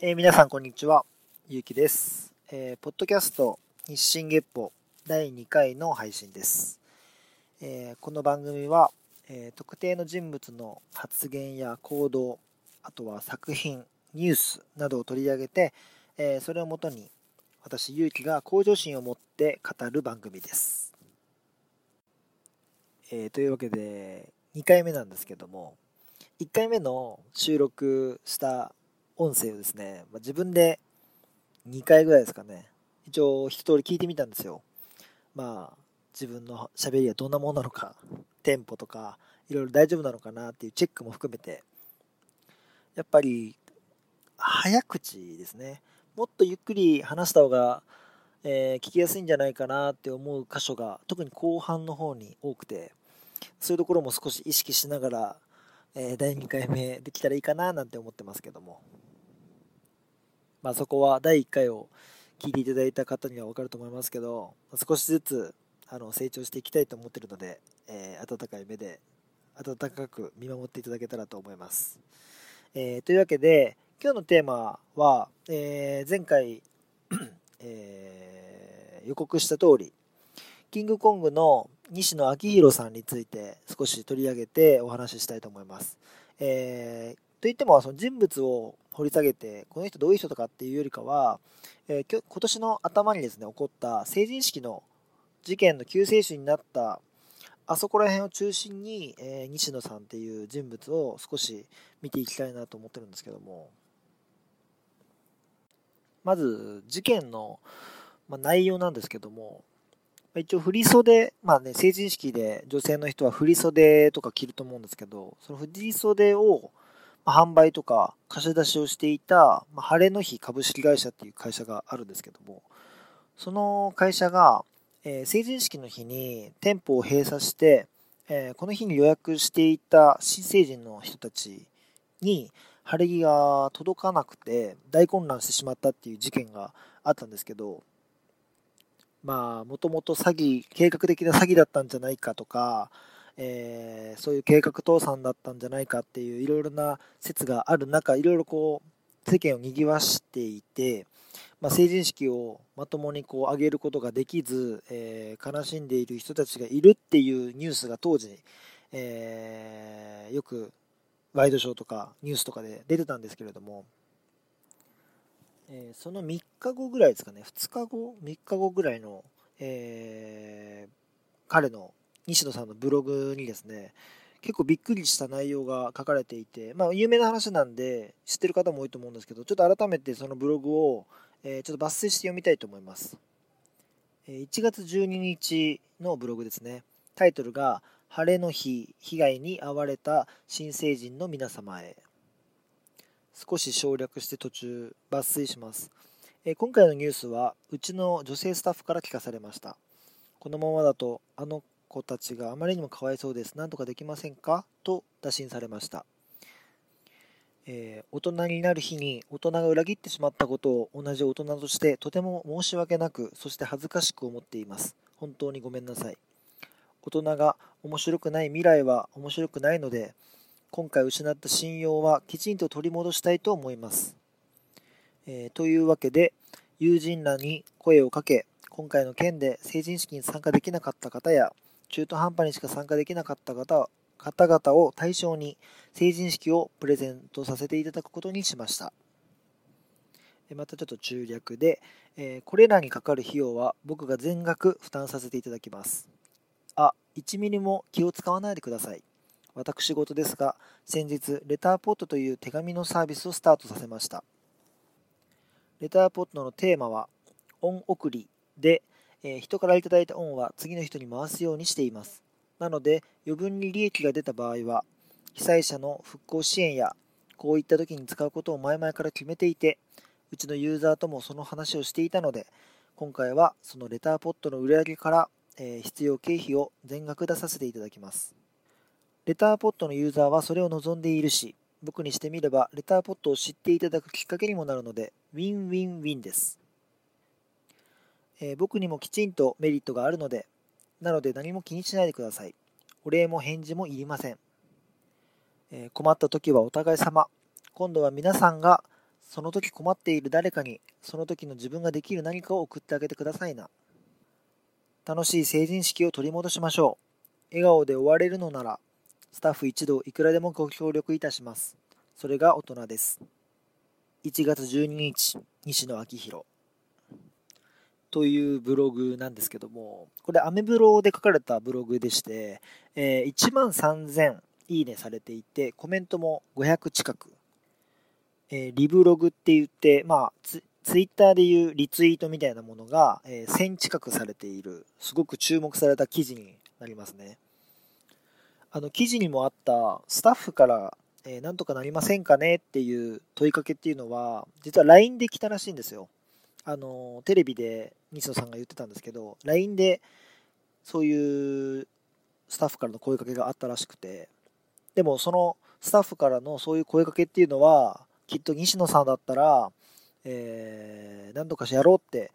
えー、皆さんこんにちは、ゆうきです、えー、ポッドキャスト日進月歩第2回の配信です。えー、この番組は、え特定の人物の発言や行動、あとは作品、ニュースなどを取り上げて、えそれをもとに私、ゆうきが向上心を持って語る番組です。えというわけで、2回目なんですけども、1回目の収録した音声をですね、まあ、自分で2回ぐらいですかね、一応一通り聞いてみたんですよ。まあ、自分の喋りはどんなものなのか、テンポとか、いろいろ大丈夫なのかなっていうチェックも含めて、やっぱり、早口ですね。もっとゆっくり話した方が、えー、聞きやすいんじゃないかなって思う箇所が、特に後半の方に多くて、そういうところも少し意識しながら、えー、第2回目できたらいいかななんて思ってますけども。まあ、そこは第1回を聞いていただいた方には分かると思いますけど、少しずつあの成長していきたいと思ってるので、えー、温かい目で温かく見守っていただけたらと思います。えー、というわけで、今日のテーマは、えー、前回 え予告した通り、キングコングの西野昭弘さんについて少し取り上げてお話ししたいと思います。えー、といっても、その人物を掘り下げて、この人どういう人とかっていうよりかは、えー、今年の頭にですね、起こった成人式の事件の救世主になった、あそこら辺を中心に、えー、西野さんっていう人物を少し見ていきたいなと思ってるんですけども、まず事件の、まあ、内容なんですけども、一応振袖、まあね、成人式で女性の人は振り袖とか着ると思うんですけど、その振り袖を、販売とか貸し出しをしていた、まあ、晴れの日株式会社っていう会社があるんですけども、その会社が、えー、成人式の日に店舗を閉鎖して、えー、この日に予約していた新成人の人たちに晴れ着が届かなくて大混乱してしまったっていう事件があったんですけど、まあ、もともと詐欺、計画的な詐欺だったんじゃないかとか、えー、そういう計画倒産だったんじゃないかっていういろいろな説がある中、いろいろこう、世間を賑わしていて、まあ、成人式をまともにこう上げることができず、えー、悲しんでいる人たちがいるっていうニュースが当時、えー、よくワイドショーとかニュースとかで出てたんですけれども、えー、その3日後ぐらいですかね、2日後、3日後ぐらいの、えー、彼の西野さんのブログにですね、結構びっくりした内容が書かれていて、まあ、有名な話なんで知ってる方も多いと思うんですけど、ちょっと改めてそのブログを、えー、ちょっと抜粋して読みたいと思います。1月12日のブログですね。タイトルが、晴れの日、被害に遭われた新成人の皆様へ。少し省略して途中抜粋します。えー、今回のニュースは、うちの女性スタッフから聞かされました。このままだと、あの子たちがあまりにもかわいそうです。何とかできませんか？と打診されました。えー、大人になる日に大人が裏切ってしまったことを同じ大人としてとても申し訳なく、そして恥ずかしく思っています。本当にごめんなさい。大人が面白くない未来は面白くないので、今回失った信用はきちんと取り戻したいと思います。えー、というわけで、友人らに声をかけ、今回の件で成人式に参加できなかった方や、中途半端にしか参加できなかった方方々を対象に成人式をプレゼントさせていただくことにしました。またちょっと中略で、えこれらにかかる費用は僕が全額負担させていただきます。あ、1ミリも気を使わないでください。私事ですが、先日、レターポットという手紙のサービスをスタートさせました。レターポットのテーマは、恩送りで、えー、人からいただいた恩は次の人に回すようにしています。なので、余分に利益が出た場合は、被災者の復興支援や、こういった時に使うことを前々から決めていて、うちのユーザーともその話をしていたので、今回はそのレターポットの売り上げから、え、必要経費を全額出させていただきます。レターポットのユーザーはそれを望んでいるし、僕にしてみればレターポットを知っていただくきっかけにもなるので、ウィンウィンウィンです。えー、僕にもきちんとメリットがあるので、なので何も気にしないでください。お礼も返事もいりません。えー、困った時はお互い様。今度は皆さんがその時困っている誰かにその時の自分ができる何かを送ってあげてくださいな楽しい成人式を取り戻しましょう笑顔で終われるのならスタッフ一同いくらでもご協力いたしますそれが大人です1月12日西野昭弘というブログなんですけども、これアメブロで書かれたブログでして、えー、1万3000いいねされていて、コメントも500近く。えー、リブログって言って、まあツ、ツイッターでいうリツイートみたいなものが、えー、1000近くされている、すごく注目された記事になりますね。あの、記事にもあったスタッフから、えー、なんとかなりませんかねっていう問いかけっていうのは、実は LINE で来たらしいんですよ。あの、テレビで西野さんが言ってたんですけど、LINE でそういうスタッフからの声かけがあったらしくて、でもそのスタッフからのそういう声かけっていうのは、きっと西野さんだったら、えー、何とかしてやろうって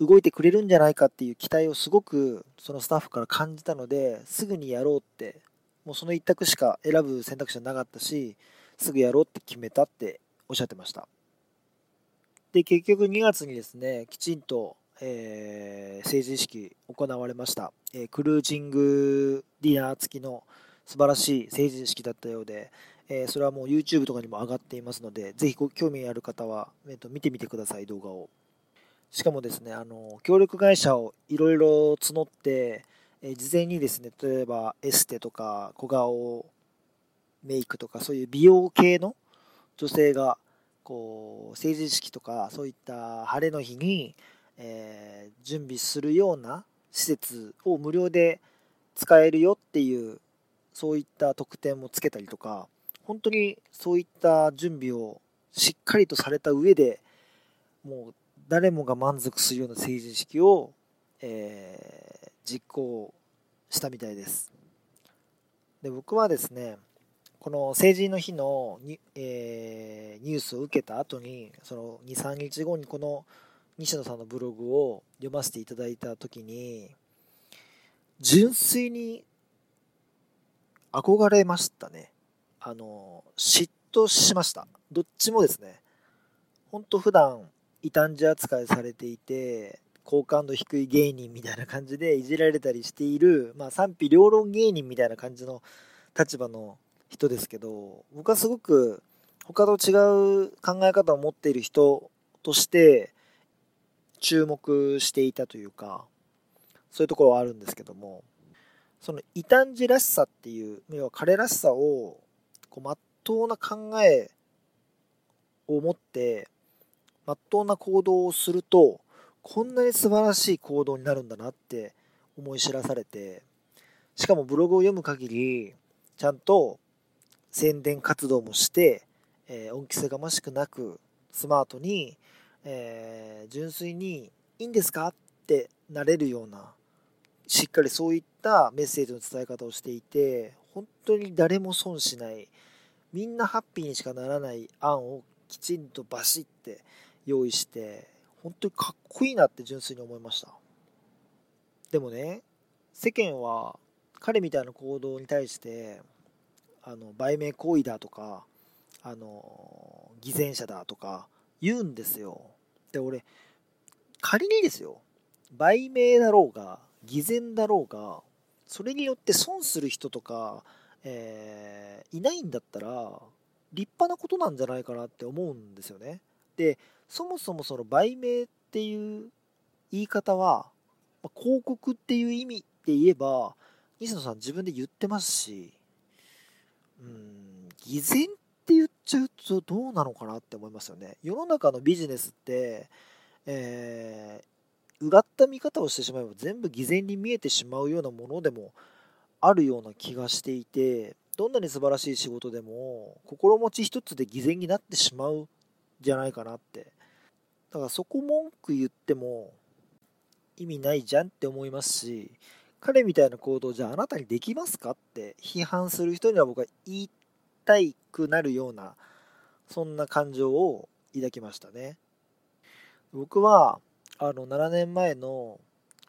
動いてくれるんじゃないかっていう期待をすごくそのスタッフから感じたのですぐにやろうってもうその一択しか選ぶ選択肢はなかったしすぐやろうって決めたっておっしゃってましたで、結局2月にですね、きちんと、えー、成人式行われました、えー、クルージングディナー付きの素晴らしい成人式だったようで、えー、それはもう YouTube とかにも上がっていますので、ぜひご興味ある方は、えー、と見てみてください、動画を。しかもですね、あの協力会社をいろいろ募って、えー、事前にですね、例えばエステとか小顔メイクとかそういう美容系の女性がこう成人式とかそういった晴れの日に、えー、準備するような施設を無料で使えるよっていうそういった特典もつけたりとか本当にそういった準備をしっかりとされた上でもう誰もが満足するような成人式を、えー、実行したみたいですで僕はですねこの成人の日のに、えー、ニュースを受けた後に、その2、3日後にこの西野さんのブログを読ませていただいた時に、純粋に憧れましたね。あの、嫉妬しました。どっちもですね。ほんと普段異端児扱いされていて、好感度低い芸人みたいな感じでいじられたりしている、まあ賛否両論芸人みたいな感じの立場の人ですけど、僕はすごく他と違う考え方を持っている人として注目していたというか、そういうところはあるんですけども、その異端児らしさっていう、要は彼らしさを、こう、まっとうな考えを持って、まっとうな行動をすると、こんなに素晴らしい行動になるんだなって思い知らされて、しかもブログを読む限り、ちゃんと宣伝活動もして、えー、恩着せがましくなく、スマートに、えー、純粋に、いいんですかってなれるような、しっかりそういったメッセージの伝え方をしていて、本当に誰も損しない、みんなハッピーにしかならない案をきちんとバシッて用意して、本当にかっこいいなって純粋に思いました。でもね、世間は彼みたいな行動に対して、あの売名行為だとかあの偽善者だとか言うんですよで俺仮にですよ売名だろうが偽善だろうがそれによって損する人とか、えー、いないんだったら立派なことなんじゃないかなって思うんですよねでそもそもその売名っていう言い方は、ま広告っていう意味で言えば西野さん自分で言ってますしうん、偽善って言っちゃうとどうなのかなって思いますよね。世の中のビジネスって、えー、うがった見方をしてしまえば全部偽善に見えてしまうようなものでもあるような気がしていて、どんなに素晴らしい仕事でも心持ち一つで偽善になってしまうじゃないかなって。だからそこ文句言っても意味ないじゃんって思いますし、彼みたいな行動じゃああなたにできますかって批判する人には僕は言いたくなるようなそんな感情を抱きましたね僕はあの7年前の、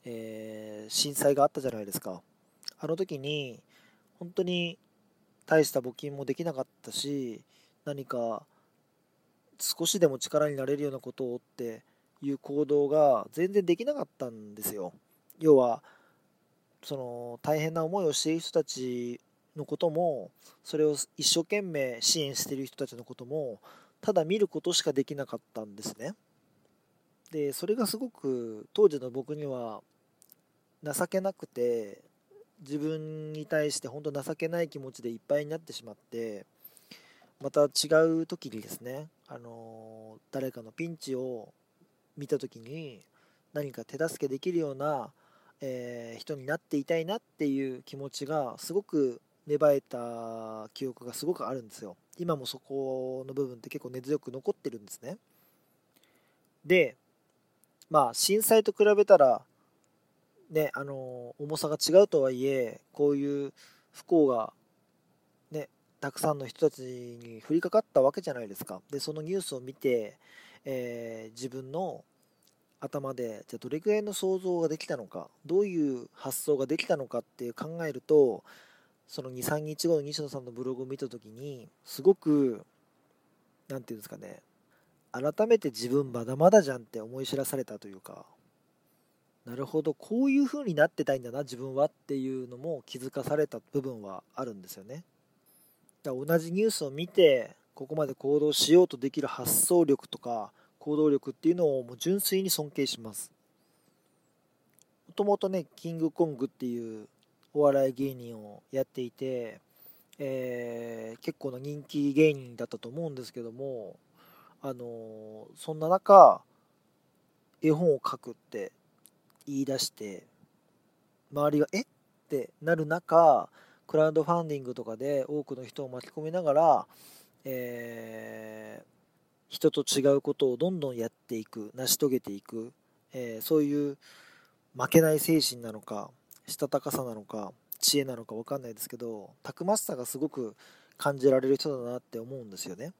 えー、震災があったじゃないですかあの時に本当に大した募金もできなかったし何か少しでも力になれるようなことをっていう行動が全然できなかったんですよ。要はその大変な思いをしている人たちのこともそれを一生懸命支援している人たちのこともただ見ることしかできなかったんですね。でそれがすごく当時の僕には情けなくて自分に対して本当情けない気持ちでいっぱいになってしまってまた違う時にですね、あの誰かのピンチを見た時に何か手助けできるような、えー、人になっていたいなっていう気持ちがすごく芽生えた記憶がすごくあるんですよ。今もそこの部分って結構根強く残ってるんですね。でまあ震災と比べたらねあの重さが違うとはいえこういう不幸がたくさんの人たちに降りかかったわけじゃないですか。でそのニュースを見て、えー、自分の頭でじゃどれくらいの想像ができたのかどういう発想ができたのかって考えるとその23日後の西野さんのブログを見た時にすごく何て言うんですかね改めて自分まだまだじゃんって思い知らされたというかなるほどこういう風になってたいんだな自分はっていうのも気づかされた部分はあるんですよね。同じニュースを見てここまで行動しようとできる発想力とか行動力っていうのをもう純粋に尊敬します。もともとねキングコングっていうお笑い芸人をやっていて、えー、結構な人気芸人だったと思うんですけども、あの、そんな中、絵本を書くって言い出して、周りがえ？っってなる中、クラウドファンディングとかで多くの人を巻き込みながら、えー、人と違うことをどんどんやっていく、成し遂げていく、えー、そういう負けない精神なのか、したたかさなのか知恵なのか分かんないですけどたくましさがすごく感じられる人だなって思うんですよね。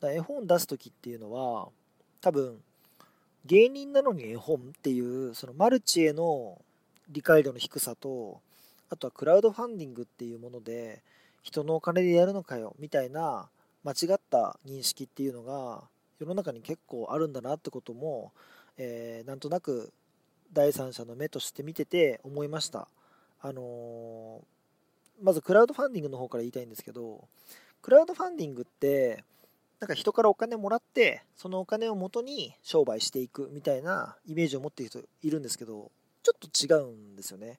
だ絵本出す時っていうのは多分芸人なのに絵本っていうそのマルチへの理解度の低さとあとはクラウドファンディングっていうもので人のお金でやるのかよみたいな間違った認識っていうのが世の中に結構あるんだなってことも、えー、なんとなく第三者の目として見てて思いました。あのー、まずクラウドファンディングの方から言いたいんですけど、クラウドファンディングって、なんか人からお金もらって、そのお金を元に商売していくみたいなイメージを持っている人いるんですけど、ちょっと違うんですよね。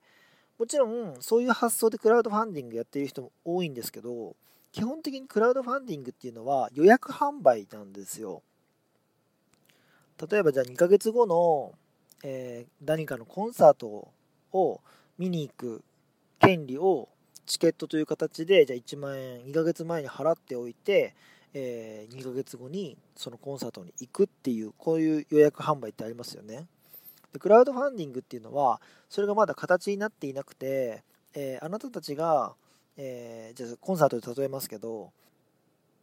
もちろん、そういう発想でクラウドファンディングやってる人も多いんですけど、基本的にクラウドファンディングっていうのは予約販売なんですよ。例えばじゃあ2ヶ月後のえー、何かのコンサートを見に行く権利をチケットという形でじゃあ1万円2ヶ月前に払っておいて、えー、2ヶ月後にそのコンサートに行くっていうこういう予約販売ってありますよねでクラウドファンディングっていうのはそれがまだ形になっていなくて、えー、あなたたちが、えー、じゃあコンサートで例えますけど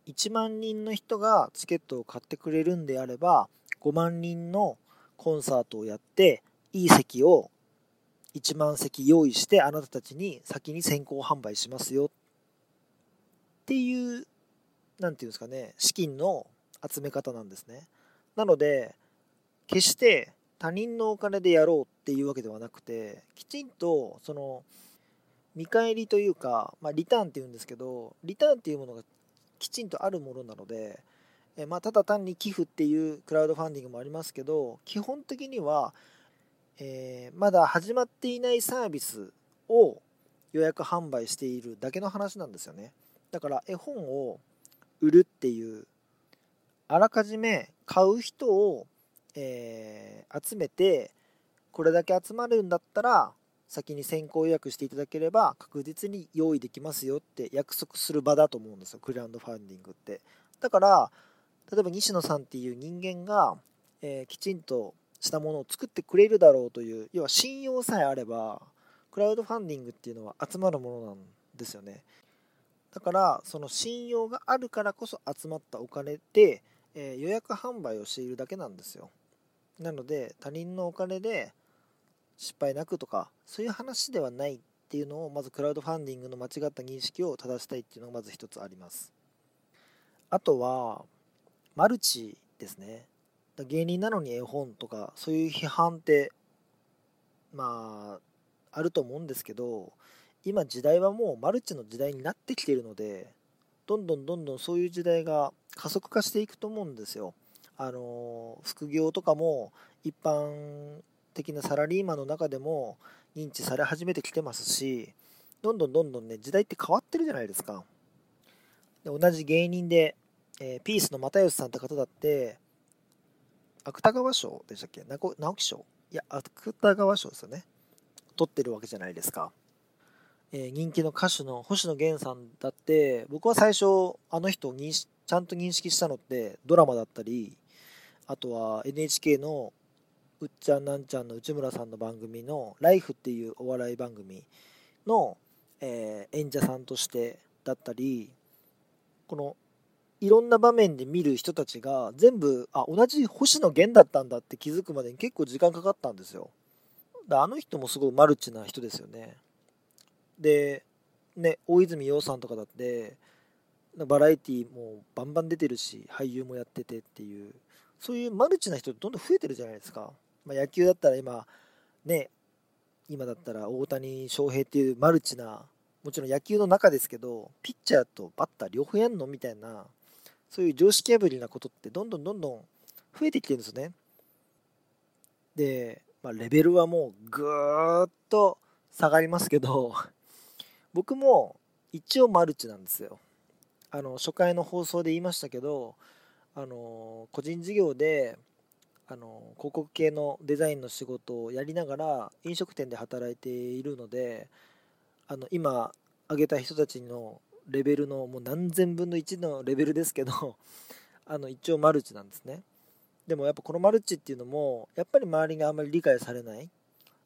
1万人の人がチケットを買ってくれるんであれば5万人のコンサートをやっていい席を1万席用意してあなたたちに先に先行販売しますよっていう何て言うんですかね資金の集め方なんですね。なので決して他人のお金でやろうっていうわけではなくてきちんとその見返りというか、まあ、リターンっていうんですけどリターンっていうものがきちんとあるものなのでえまあ、ただ単に寄付っていうクラウドファンディングもありますけど基本的には、えー、まだ始まっていないサービスを予約販売しているだけの話なんですよね。だから絵本を売るっていうあらかじめ買う人を、えー、集めてこれだけ集まるんだったら先に先行予約していただければ確実に用意できますよって約束する場だと思うんですよクラウドファンディングって。だから例えば西野さんっていう人間が、えー、きちんとしたものを作ってくれるだろうという要は信用さえあればクラウドファンディングっていうのは集まるものなんですよね。だからその信用があるからこそ集まったお金で、えー、予約販売をしているだけなんですよ。なので他人のお金で失敗なくとかそういう話ではないっていうのをまずクラウドファンディングの間違った認識を正したいっていうのがまず一つありますあとはマルチですね。芸人なのに絵本とかそういう批判ってまああると思うんですけど今時代はもうマルチの時代になってきているのでどんどんどんどんそういう時代が加速化していくと思うんですよ。あの副業とかも一般的なサラリーマンの中でも認知され始めてきてますしどんどんどんどんね時代って変わってるじゃないですか。で同じ芸人で、えー、ピースの又吉さんって方だって芥川賞でしたっけ？直木賞？いや芥川賞ですよね。取ってるわけじゃないですか、えー、人気の歌手の星野源さんだって僕は最初あの人をちゃんと認識したのってドラマだったりあとは NHK のうっちゃんなんちゃんの内村さんの番組の「ライフっていうお笑い番組の、えー、演者さんとしてだったりこのいろんな場面で見る人たちが全部あ同じ星野源だったんだって気づくまでに結構時間かかったんですよ。あの人もすごいマルチな人ですよね。でね大泉洋さんとかだってバラエティーもバンバン出てるし俳優もやっててっていうそういうマルチな人どんどん増えてるじゃないですか。まあ、野球だったら今、ね、今だったら大谷翔平っていうマルチな、もちろん野球の中ですけど、ピッチャーとバッター両方やんのみたいな、そういう常識破りなことってどんどんどんどん増えてきてるんですよね。で、まあ、レベルはもうぐーっと下がりますけど、僕も一応マルチなんですよ。あの初回の放送で言いましたけどあの個人事業であの広告系のデザインの仕事をやりながら飲食店で働いているのであの今挙げた人たちのレベルのもう何千分の1のレベルですけど あの一応マルチなんですね。でもやっぱこのマルチっていうのもやっぱり周りがあんまり理解されない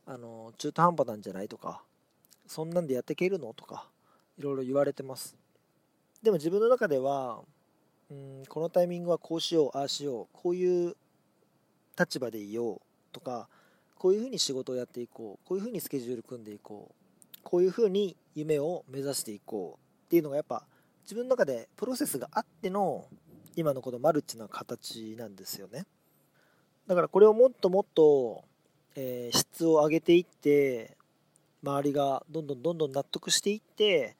あの中途半端なんじゃないとかそんなんでやっていけるのとかいろいろ言われてます。でも自分の中ではうんこのタイミングはこうしようああしようこういう立場でいようとかこういうふうに仕事をやっていこうこういうふうにスケジュール組んでいこうこういうふうに夢を目指していこうっていうのがやっぱ自分の中でプロセスがあっての今のこのマルチな形なんですよね。だからこれをもっともっと、えー、質を上げていって周りがどんどんどんどん納得していって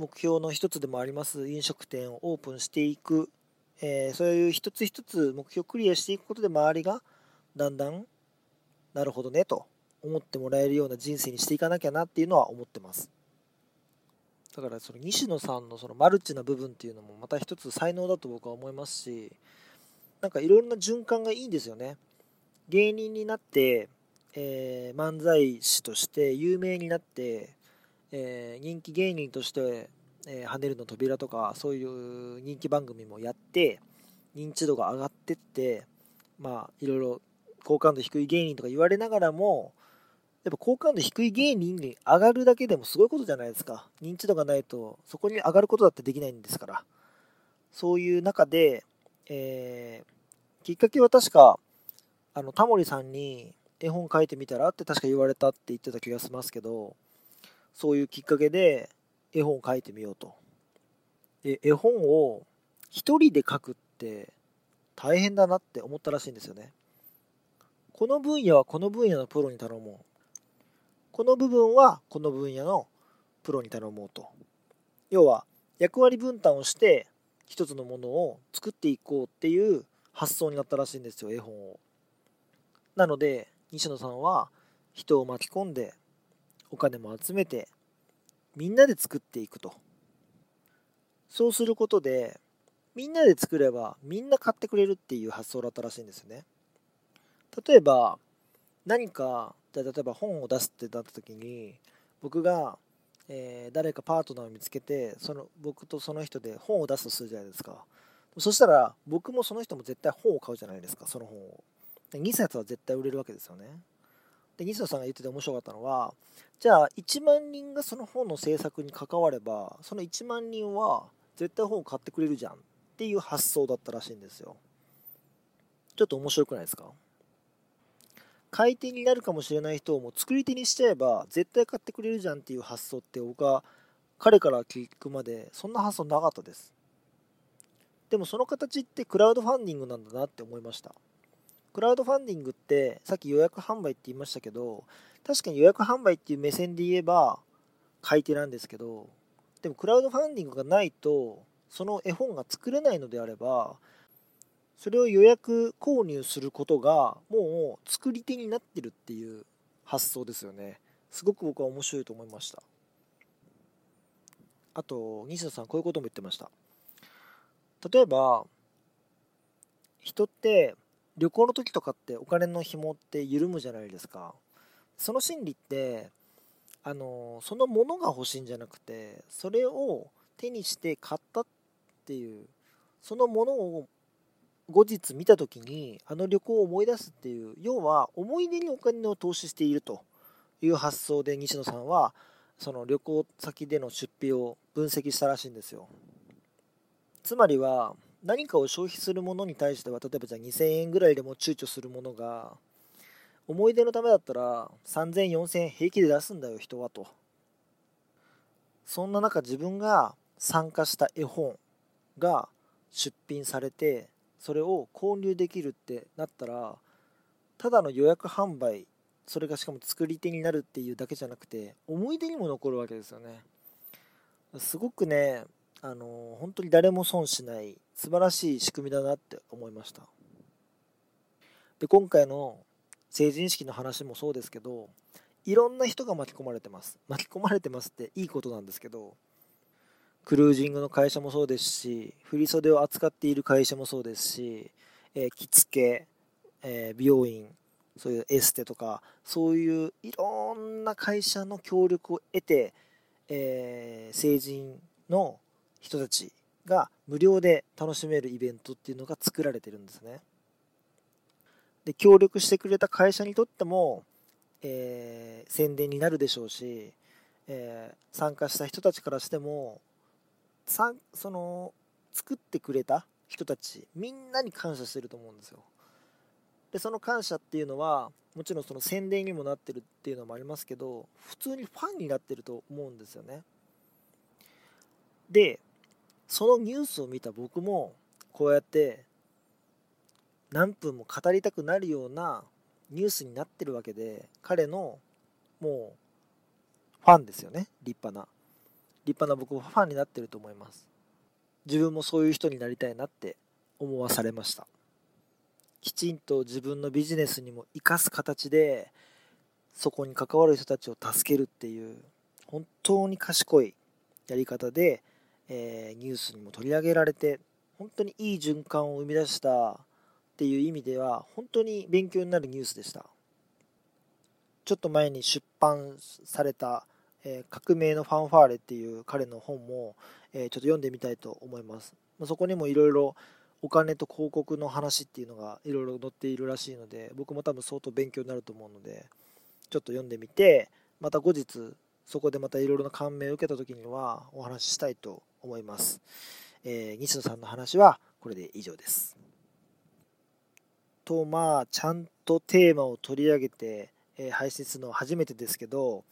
目標の一つでもあります飲食店をオープンしていく、えー、そういう一つ一つ目標をクリアしていくことで周りがだんだんなるほどねと思ってもらえるような人生にしていかなきゃなっていうのは思ってます。だからその西野さんのそのマルチな部分っていうのもまた一つ才能だと僕は思いますしなんかいろいろな循環がいいんですよね。芸人になって、えー、漫才師として有名になってえー、人気芸人として、え、跳ねるの扉とかそういう人気番組もやって認知度が上がってってまあいろいろ好感度低い芸人とか言われながらもやっぱ好感度低い芸人に上がるだけでもすごいことじゃないですか。認知度がないとそこに上がることだってできないんですから。そういう中で、えー、きっかけは確かあのタモリさんに絵本書いてみたらって確か言われたって言ってた気がしますけどそういうきっかけで絵本を書いてみようと。で絵本を一人で書くって大変だなって思ったらしいんですよね。この分野はこの分野のプロに頼もう。この部分はこの分野のプロに頼もうと。要は役割分担をして一つのものを作っていこうっていう発想になったらしいんですよ、絵本を。なので、西野さんは人を巻き込んでお金も集めてみんなで作っていくと。そうすることでみんなで作ればみんな買ってくれるっていう発想だったらしいんですよね。例えば何かじゃ例えば本を出すってなった時に僕が、えー、誰かパートナーを見つけてその僕とその人で本を出すとするじゃないですか。そしたら僕もその人も絶対本を買うじゃないですかその本を。2冊は絶対売れるわけですよね。で西野さんが言ってて面白かったのはじゃあ1万人がその本の制作に関わればその1万人は絶対本を買ってくれるじゃんっていう発想だったらしいんですよ。ちょっと面白くないですか？買い手になるかもしれない人をもう作り手にしちゃえば絶対買ってくれるじゃんっていう発想って僕は彼から聞くまでそんな発想なかったです。でもその形ってクラウドファンディングなんだなって思いました。クラウドファンディングってさっき予約販売って言いましたけど確かに予約販売っていう目線で言えば買い手なんですけどでもクラウドファンディングがないとその絵本が作れないのであればそれを予約購入することがもう作り手になってるっていう発想ですよね。すごく僕は面白いと思いました。あと西野さんこういうことも言ってました。例えば人って旅行の時とかってお金の紐って緩むじゃないですか。その心理ってあのそのものが欲しいんじゃなくてそれを手にして買ったっていうそのものを後日見た時にあの旅行を思い出すっていう要は思い出にお金を投資しているという発想で西野さんはその旅行先での出費を分析したらしいんですよ。つまりは何かを消費するものに対しては例えばじゃあ2000円ぐらいでも躊躇するものが思い出のためだったら3000、4000円平気で出すんだよ人はと。そんな中自分が参加した絵本が出品されてそれを購入できるってなったらただの予約販売それがしかも作り手になるっていうだけじゃなくて思い出にも残るわけですよね。すごくねあの本当に誰も損しない素晴らしい仕組みだなって思いました。で今回の成人式の話もそうですけどいろんな人が巻き込まれてます。巻き込まれてますっていいことなんですけどクルージングの会社もそうですし振袖を扱っている会社もそうですし、えー、着付け、えー、美容院そういうエステとかそういういろんな会社の協力を得て、えー、成人の人たちが無料で楽しめるイベントっていうのが作られてるんですね。で協力してくれた会社にとっても、えー、宣伝になるでしょうし、えー、参加した人たちからしてもさその作ってくれた人たちみんなに感謝してると思うんですよでその感謝っていうのはもちろんその宣伝にもなってるっていうのもありますけど普通にファンになってると思うんですよねでそのニュースを見た僕もこうやって何分も語りたくなるようなニュースになってるわけで彼のもうファンですよね。立派な。立派な僕はファンになってると思います。自分もそういう人になりたいなって思わされました。きちんと自分のビジネスにも生かす形でそこに関わる人たちを助けるっていう本当に賢いやり方で、えー、ニュースにも取り上げられて本当にいい循環を生み出したっていう意味では本当に勉強になるニュースでした。ちょっと前に出版された、えー、革命のファンファーレっていう彼の本も、えー、ちょっと読んでみたいと思います、ま、そこにもいろいろお金と広告の話っていうのがいろいろ載っているらしいので僕も多分相当勉強になると思うのでちょっと読んでみてまた後日そこでまたいろいろな感銘を受けた時にはお話ししたいと思います、えー、西野さんの話はこれで以上です。とまあちゃんとテーマを取り上げて、えー、配信するのは初めてですけど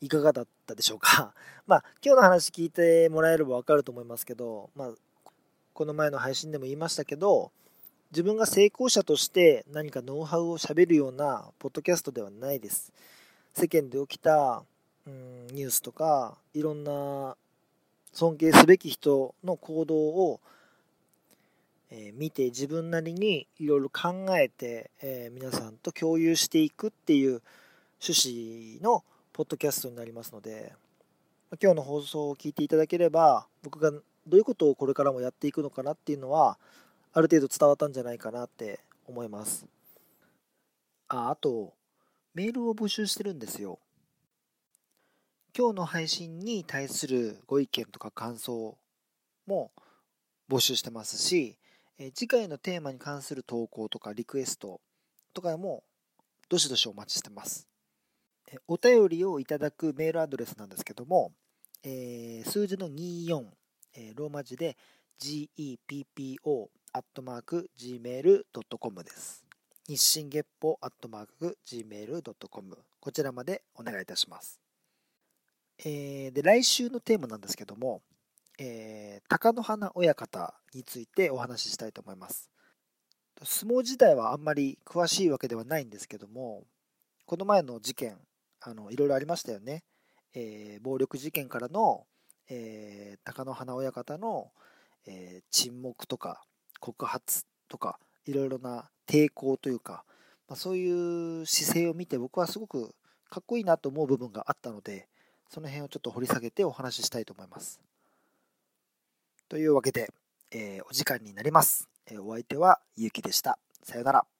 いかがだったでしょうか？まあ今日の話聞いてもらえれば分かると思いますけどまあこの前の配信でも言いましたけど自分が成功者として何かノウハウをしゃべるようなポッドキャストではないです。世間で起きたうんニュースとかいろんな尊敬すべき人の行動をえ見て自分なりにいろいろ考えて、え皆さんと共有していくっていう趣旨のポッドキャストになりますので今日の放送を聞いていただければ僕がどういうことをこれからもやっていくのかなっていうのはある程度伝わったんじゃないかなって思います。ああとメールを募集してるんですよ。今日の配信に対するご意見とか感想も募集してますしえ次回のテーマに関する投稿とかリクエストとかもどしどしお待ちしてます。えお便りをいただくメールアドレスなんですけども、えー、数字の24、え、ローマ字で GEPPO.gmail.com です。日進月歩 gmail.com こちらまでお願いいたします。えー、で来週のテーマなんですけどもえー、貴乃花親方についてお話ししたいと思います。相撲自体はあんまり詳しいわけではないんですけども、この前の事件、あのいろいろありましたよね。えー、暴力事件からの、えー、貴乃花親方の、えー、沈黙とか告発とかいろいろな抵抗というか、まあ、そういう姿勢を見て僕はすごくかっこいいなと思う部分があったのでその辺をちょっと掘り下げてお話ししたいと思います。というわけで、えー、お時間になります。えー、お相手はゆうきでした。さよなら。